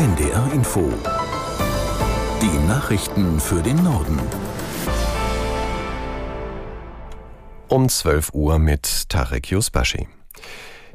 NDR Info. Die Nachrichten für den Norden. Um 12 Uhr mit Tarek Yusbashi.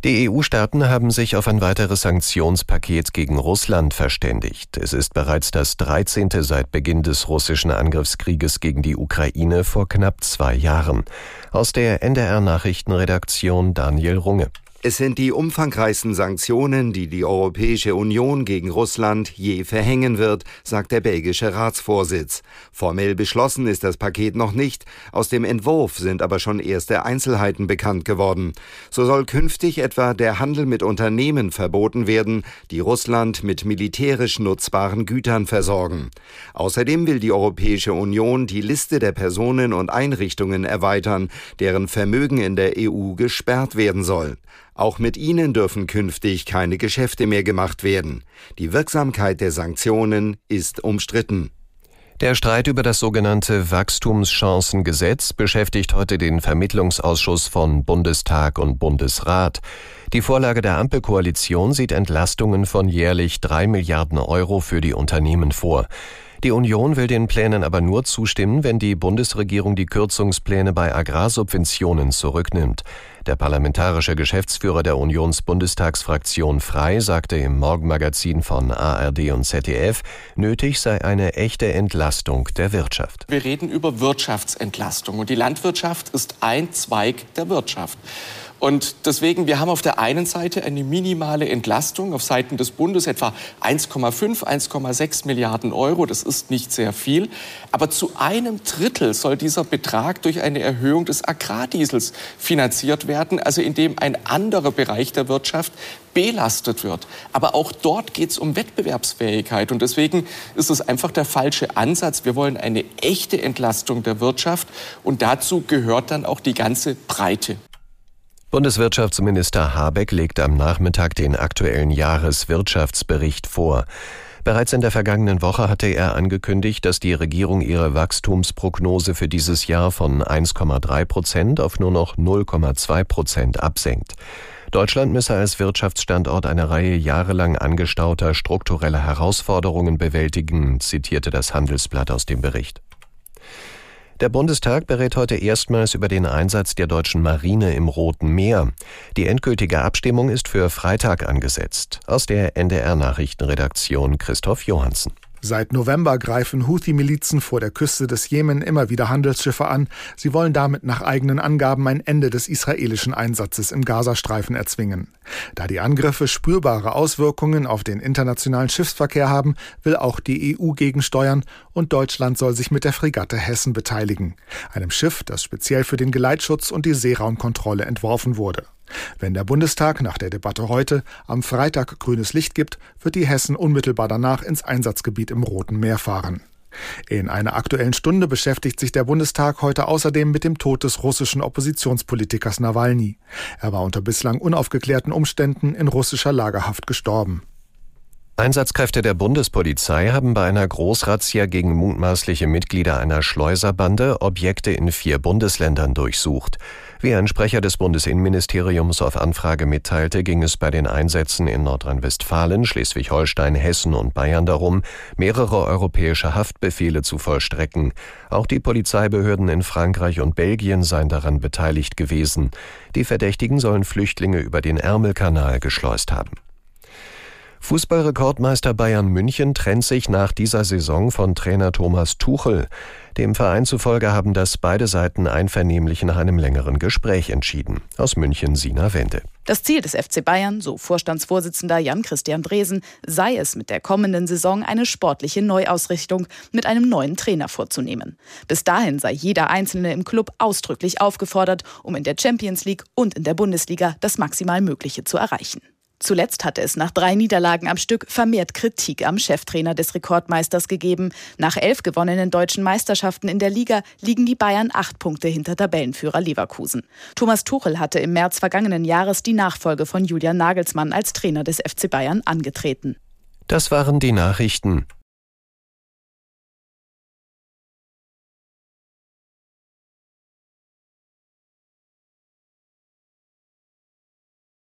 Die EU-Staaten haben sich auf ein weiteres Sanktionspaket gegen Russland verständigt. Es ist bereits das 13. seit Beginn des russischen Angriffskrieges gegen die Ukraine vor knapp zwei Jahren. Aus der NDR Nachrichtenredaktion Daniel Runge. Es sind die umfangreichsten Sanktionen, die die Europäische Union gegen Russland je verhängen wird, sagt der belgische Ratsvorsitz. Formell beschlossen ist das Paket noch nicht, aus dem Entwurf sind aber schon erste Einzelheiten bekannt geworden. So soll künftig etwa der Handel mit Unternehmen verboten werden, die Russland mit militärisch nutzbaren Gütern versorgen. Außerdem will die Europäische Union die Liste der Personen und Einrichtungen erweitern, deren Vermögen in der EU gesperrt werden soll. Auch mit ihnen dürfen künftig keine Geschäfte mehr gemacht werden. Die Wirksamkeit der Sanktionen ist umstritten. Der Streit über das sogenannte Wachstumschancengesetz beschäftigt heute den Vermittlungsausschuss von Bundestag und Bundesrat. Die Vorlage der Ampelkoalition sieht Entlastungen von jährlich drei Milliarden Euro für die Unternehmen vor. Die Union will den Plänen aber nur zustimmen, wenn die Bundesregierung die Kürzungspläne bei Agrarsubventionen zurücknimmt. Der parlamentarische Geschäftsführer der Unionsbundestagsfraktion Frei sagte im Morgenmagazin von ARD und ZDF, nötig sei eine echte Entlastung der Wirtschaft. Wir reden über Wirtschaftsentlastung und die Landwirtschaft ist ein Zweig der Wirtschaft. Und deswegen, wir haben auf der einen Seite eine minimale Entlastung auf Seiten des Bundes, etwa 1,5, 1,6 Milliarden Euro. Das ist nicht sehr viel. Aber zu einem Drittel soll dieser Betrag durch eine Erhöhung des Agrardiesels finanziert werden, also indem ein anderer Bereich der Wirtschaft belastet wird. Aber auch dort geht es um Wettbewerbsfähigkeit. Und deswegen ist es einfach der falsche Ansatz. Wir wollen eine echte Entlastung der Wirtschaft. Und dazu gehört dann auch die ganze Breite. Bundeswirtschaftsminister Habeck legte am Nachmittag den aktuellen Jahreswirtschaftsbericht vor. Bereits in der vergangenen Woche hatte er angekündigt, dass die Regierung ihre Wachstumsprognose für dieses Jahr von 1,3 Prozent auf nur noch 0,2 Prozent absenkt. Deutschland müsse als Wirtschaftsstandort eine Reihe jahrelang angestauter struktureller Herausforderungen bewältigen, zitierte das Handelsblatt aus dem Bericht. Der Bundestag berät heute erstmals über den Einsatz der deutschen Marine im Roten Meer. Die endgültige Abstimmung ist für Freitag angesetzt. Aus der NDR Nachrichtenredaktion Christoph Johansen. Seit November greifen Houthi-Milizen vor der Küste des Jemen immer wieder Handelsschiffe an. Sie wollen damit nach eigenen Angaben ein Ende des israelischen Einsatzes im Gazastreifen erzwingen. Da die Angriffe spürbare Auswirkungen auf den internationalen Schiffsverkehr haben, will auch die EU gegensteuern und Deutschland soll sich mit der Fregatte Hessen beteiligen. Einem Schiff, das speziell für den Geleitschutz und die Seeraumkontrolle entworfen wurde. Wenn der Bundestag nach der Debatte heute am Freitag grünes Licht gibt, wird die Hessen unmittelbar danach ins Einsatzgebiet im Roten Meer fahren. In einer aktuellen Stunde beschäftigt sich der Bundestag heute außerdem mit dem Tod des russischen Oppositionspolitikers Nawalny. Er war unter bislang unaufgeklärten Umständen in russischer Lagerhaft gestorben. Einsatzkräfte der Bundespolizei haben bei einer Großrazzia gegen mutmaßliche Mitglieder einer Schleuserbande Objekte in vier Bundesländern durchsucht. Wie ein Sprecher des Bundesinnenministeriums auf Anfrage mitteilte, ging es bei den Einsätzen in Nordrhein-Westfalen, Schleswig-Holstein, Hessen und Bayern darum, mehrere europäische Haftbefehle zu vollstrecken. Auch die Polizeibehörden in Frankreich und Belgien seien daran beteiligt gewesen. Die Verdächtigen sollen Flüchtlinge über den Ärmelkanal geschleust haben. Fußballrekordmeister Bayern München trennt sich nach dieser Saison von Trainer Thomas Tuchel. Dem Verein zufolge haben das beide Seiten einvernehmlich nach einem längeren Gespräch entschieden. Aus München Sina Wende. Das Ziel des FC Bayern, so Vorstandsvorsitzender Jan-Christian Dresen, sei es mit der kommenden Saison eine sportliche Neuausrichtung mit einem neuen Trainer vorzunehmen. Bis dahin sei jeder Einzelne im Club ausdrücklich aufgefordert, um in der Champions League und in der Bundesliga das maximal Mögliche zu erreichen. Zuletzt hatte es nach drei Niederlagen am Stück vermehrt Kritik am Cheftrainer des Rekordmeisters gegeben. Nach elf gewonnenen deutschen Meisterschaften in der Liga liegen die Bayern acht Punkte hinter Tabellenführer Leverkusen. Thomas Tuchel hatte im März vergangenen Jahres die Nachfolge von Julian Nagelsmann als Trainer des FC Bayern angetreten. Das waren die Nachrichten.